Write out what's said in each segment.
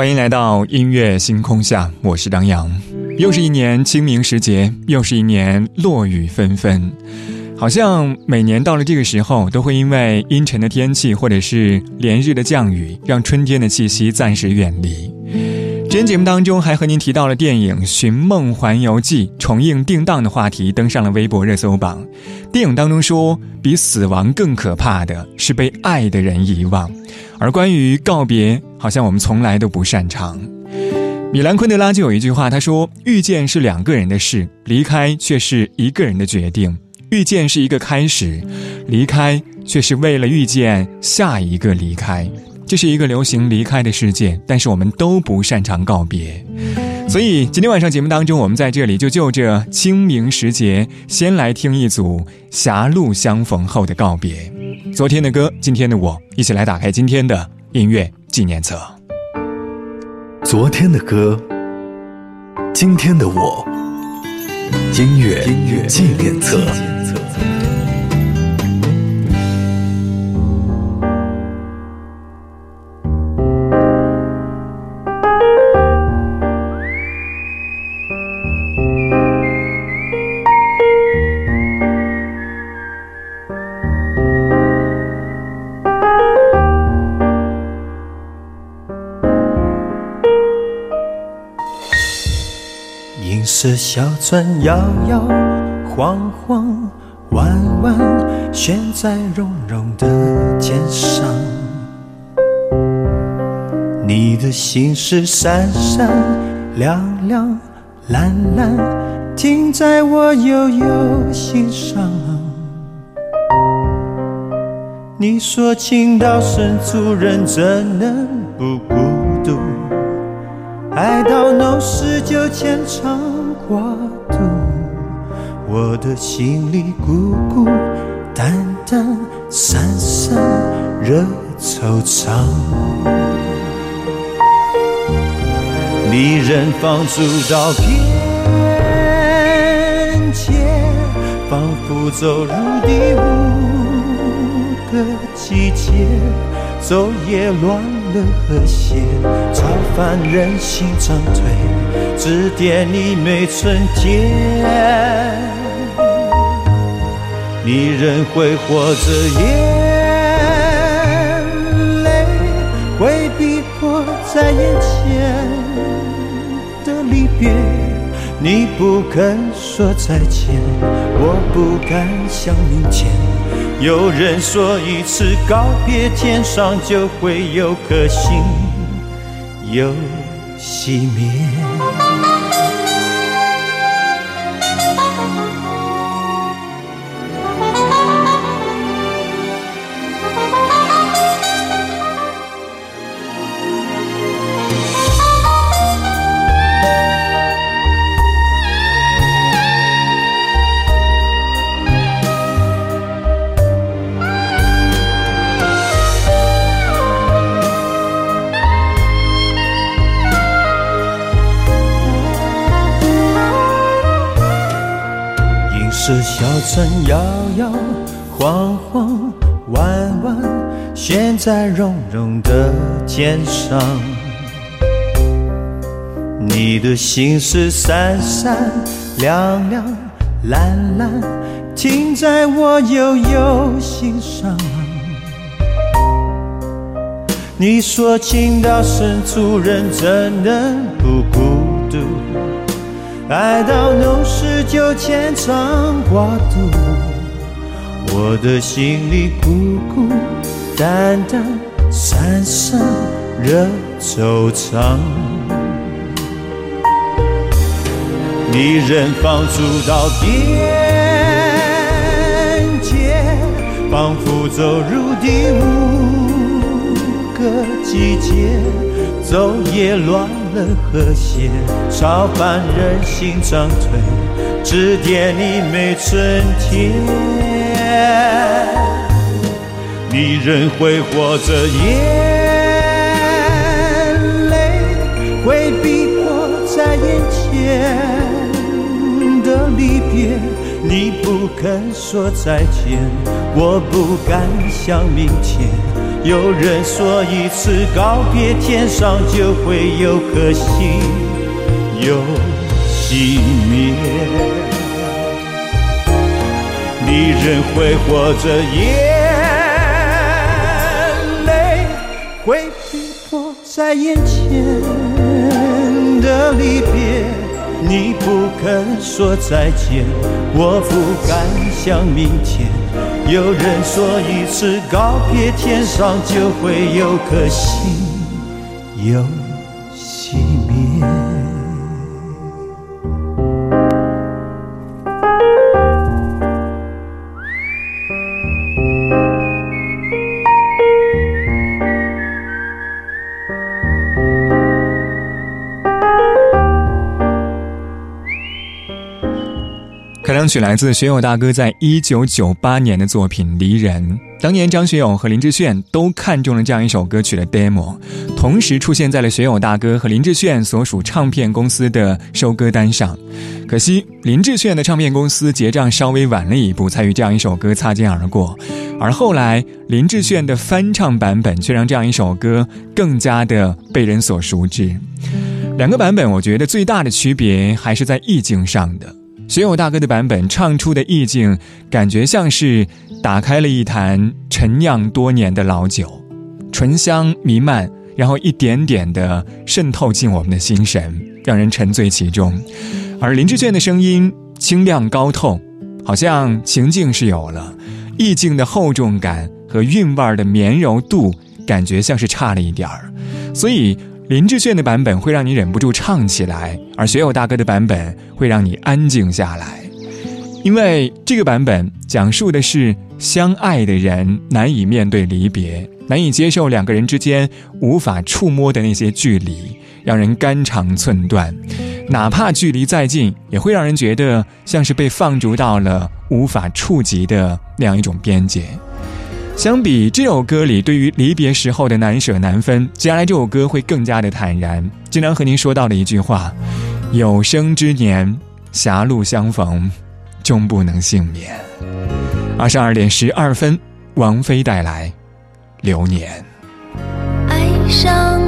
欢迎来到音乐星空下，我是张扬。又是一年清明时节，又是一年落雨纷纷。好像每年到了这个时候，都会因为阴沉的天气或者是连日的降雨，让春天的气息暂时远离。之前节目当中还和您提到了电影《寻梦环游记》重映定档的话题，登上了微博热搜榜。电影当中说，比死亡更可怕的是被爱的人遗忘。而关于告别，好像我们从来都不擅长。米兰昆德拉就有一句话，他说：“遇见是两个人的事，离开却是一个人的决定。遇见是一个开始，离开却是为了遇见下一个离开。这是一个流行离开的世界，但是我们都不擅长告别。所以今天晚上节目当中，我们在这里就就着清明时节，先来听一组狭路相逢后的告别。”昨天的歌，今天的我，一起来打开今天的音乐纪念册。昨天的歌，今天的我，音乐纪念册。这小船摇摇晃晃，弯弯悬在绒绒的肩上。你的心事闪闪亮亮蓝蓝，停在我悠悠心上。你说情到深处人怎能不孤独？爱到浓时就牵肠。我的心里孤孤单单，散散惹惆怅。离人放逐到边界，仿佛走入第五个季节，昼夜乱了和谐，超凡人心长退。指点你每春天，你仍挥霍着眼泪，回避迫在眼前的离别。你不肯说再见，我不敢想明天。有人说一次告别，天上就会有颗星又熄灭。在绒绒的肩上。你的心事闪闪亮亮蓝蓝，停在我悠悠心上。你说情到深处人怎能不孤独？爱到浓时就牵肠挂肚，我的心里孤孤单单，散散惹惆怅。你人放逐到边界，仿佛走入第五个季节，昼夜乱了和谐，操办人心长退，指点你没春天。你仍会活着，眼泪会逼迫在眼前的离别。你不肯说再见，我不敢想明天。有人说一次告别，天上就会有颗星又熄灭。你仍会活着，在眼前的离别。你不肯说再见，我不敢想明天。有人说一次告别，天上就会有颗星有歌曲来自学友大哥在一九九八年的作品《离人》。当年张学友和林志炫都看中了这样一首歌曲的 demo，同时出现在了学友大哥和林志炫所属唱片公司的收歌单上。可惜林志炫的唱片公司结账稍微晚了一步，才与这样一首歌擦肩而过。而后来林志炫的翻唱版本却让这样一首歌更加的被人所熟知。两个版本，我觉得最大的区别还是在意境上的。学友大哥的版本唱出的意境，感觉像是打开了一坛陈酿多年的老酒，醇香弥漫，然后一点点的渗透进我们的心神，让人沉醉其中。而林志炫的声音清亮高透，好像情境是有了，意境的厚重感和韵味的绵柔度，感觉像是差了一点儿，所以。林志炫的版本会让你忍不住唱起来，而学友大哥的版本会让你安静下来，因为这个版本讲述的是相爱的人难以面对离别，难以接受两个人之间无法触摸的那些距离，让人肝肠寸断。哪怕距离再近，也会让人觉得像是被放逐到了无法触及的那样一种边界。相比这首歌里对于离别时候的难舍难分，接下来这首歌会更加的坦然。经常和您说到的一句话：“有生之年，狭路相逢，终不能幸免。”二十二点十二分，王菲带来《流年》。爱上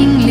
微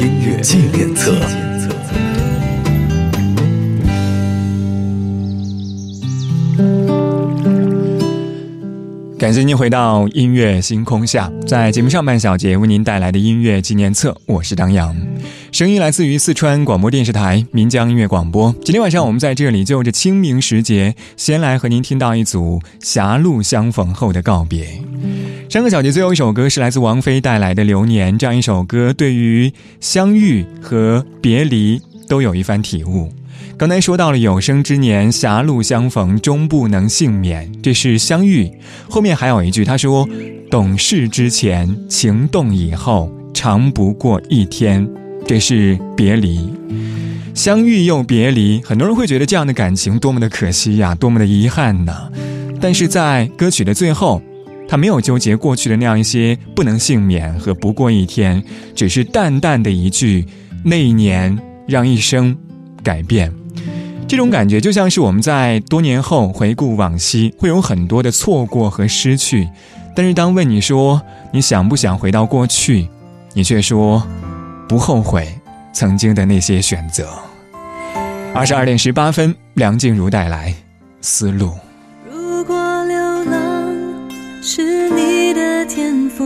音乐纪念册。感谢您回到音乐星空下，在节目上半小节为您带来的音乐纪念册，我是张扬。声音来自于四川广播电视台岷江音乐广播。今天晚上我们在这里就着清明时节，先来和您听到一组狭路相逢后的告别。上个小节最后一首歌是来自王菲带来的《流年》，这样一首歌对于相遇和别离都有一番体悟。刚才说到了有生之年狭路相逢终不能幸免，这是相遇。后面还有一句，他说：“懂事之前情动以后长不过一天。”这是别离，相遇又别离，很多人会觉得这样的感情多么的可惜呀，多么的遗憾呢？但是在歌曲的最后，他没有纠结过去的那样一些不能幸免和不过一天，只是淡淡的一句：“那一年让一生改变。”这种感觉就像是我们在多年后回顾往昔，会有很多的错过和失去，但是当问你说你想不想回到过去，你却说。不后悔曾经的那些选择。二十二点十八分，梁静茹带来《思路》。如果流浪是你的天赋，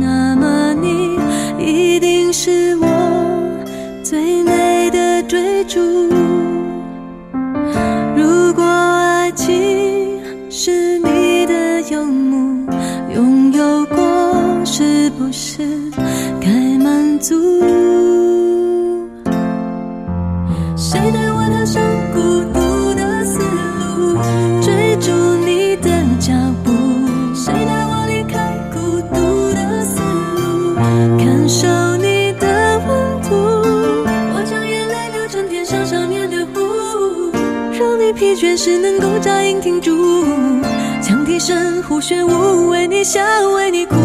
那么你一定是我最美的追逐。如果爱情是你的游牧，拥有过是不是？足。谁带我踏上孤独的丝路，追逐你的脚步？谁带我离开孤独的丝路，感受你的温度？我将眼泪流成天上想念的湖，让你疲倦时能够扎营停住，将笛声胡旋舞，为你笑，为你哭。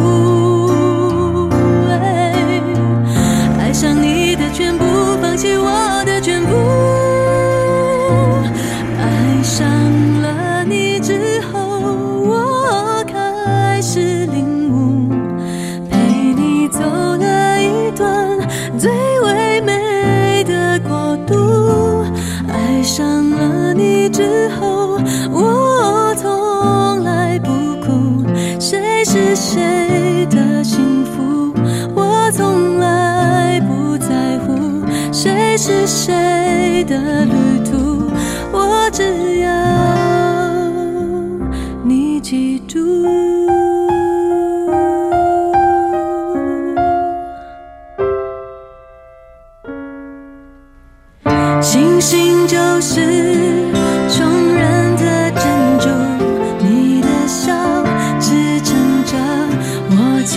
谁的幸福我从来不在乎谁是谁的路。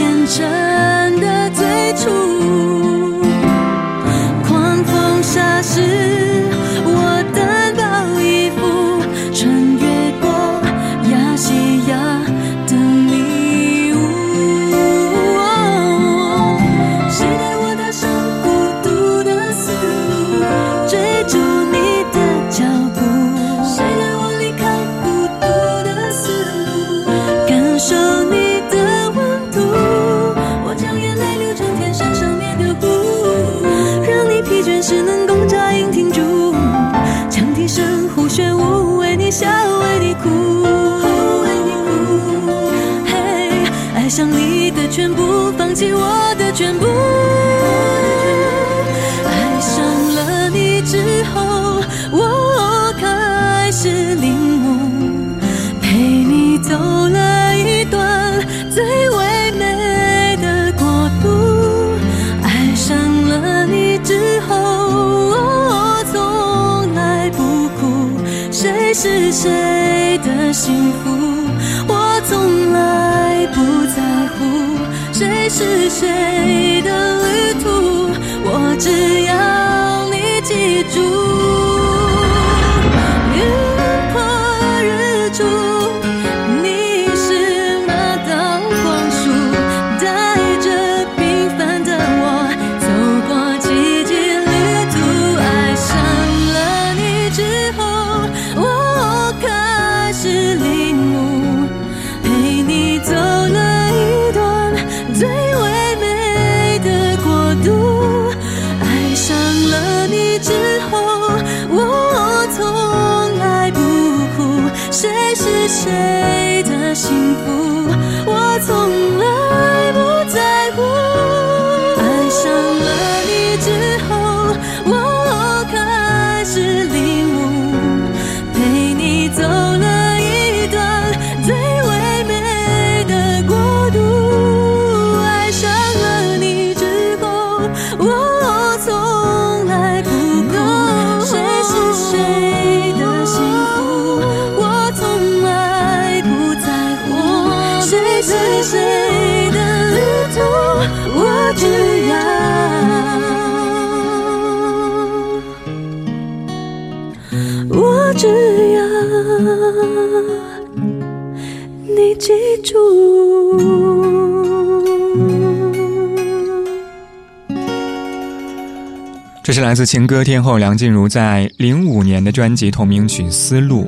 真诚的最初。爱上你的全部，放弃我的全部。爱上了你之后，我开始领悟，陪你走了一段最唯美的国度。爱上了你之后，我从来不哭，谁是谁的幸福，我从来，谁是谁的旅途，我只要你记住。是来自情歌天后梁静茹在零五年的专辑同名曲《丝路》。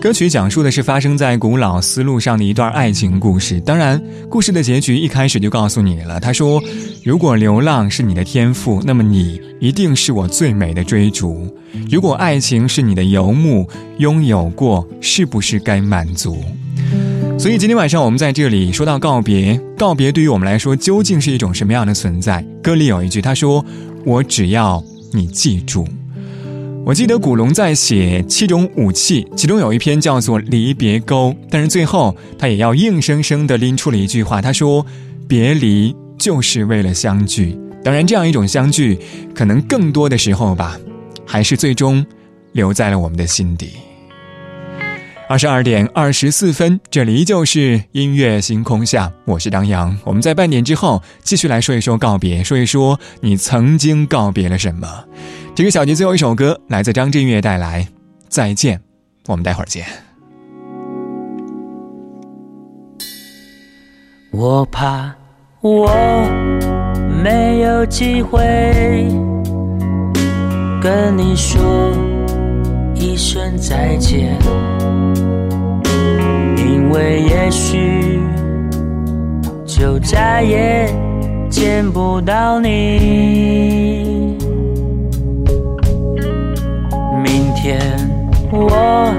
歌曲讲述的是发生在古老丝路上的一段爱情故事。当然，故事的结局一开始就告诉你了。他说：“如果流浪是你的天赋，那么你一定是我最美的追逐；如果爱情是你的游牧，拥有过是不是该满足？”所以今天晚上我们在这里说到告别，告别对于我们来说究竟是一种什么样的存在？歌里有一句，他说：“我只要。”你记住，我记得古龙在写七种武器，其中有一篇叫做《离别钩》，但是最后他也要硬生生的拎出了一句话，他说：“别离就是为了相聚。”当然，这样一种相聚，可能更多的时候吧，还是最终留在了我们的心底。二十二点二十四分，这里依旧是音乐星空下，我是张扬。我们在半点之后继续来说一说告别，说一说你曾经告别了什么。这个小节最后一首歌来自张震岳带来《再见》，我们待会儿见。我怕我没有机会跟你说一声再见。因为也许就再也见不到你。明天我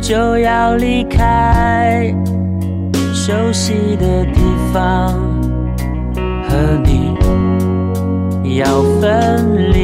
就要离开熟悉的地方，和你要分离，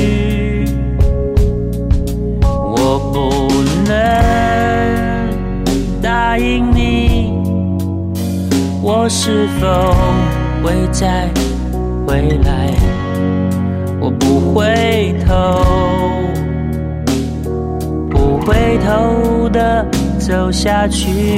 否会再回来？我不回头，不回头的走下去。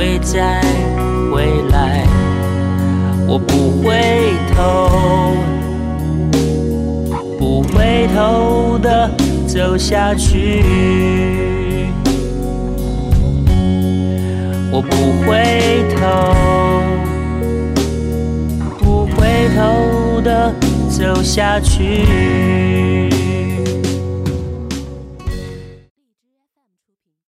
会再回来？我不回头，不回头的走下去。我不回头，不回头的走下去。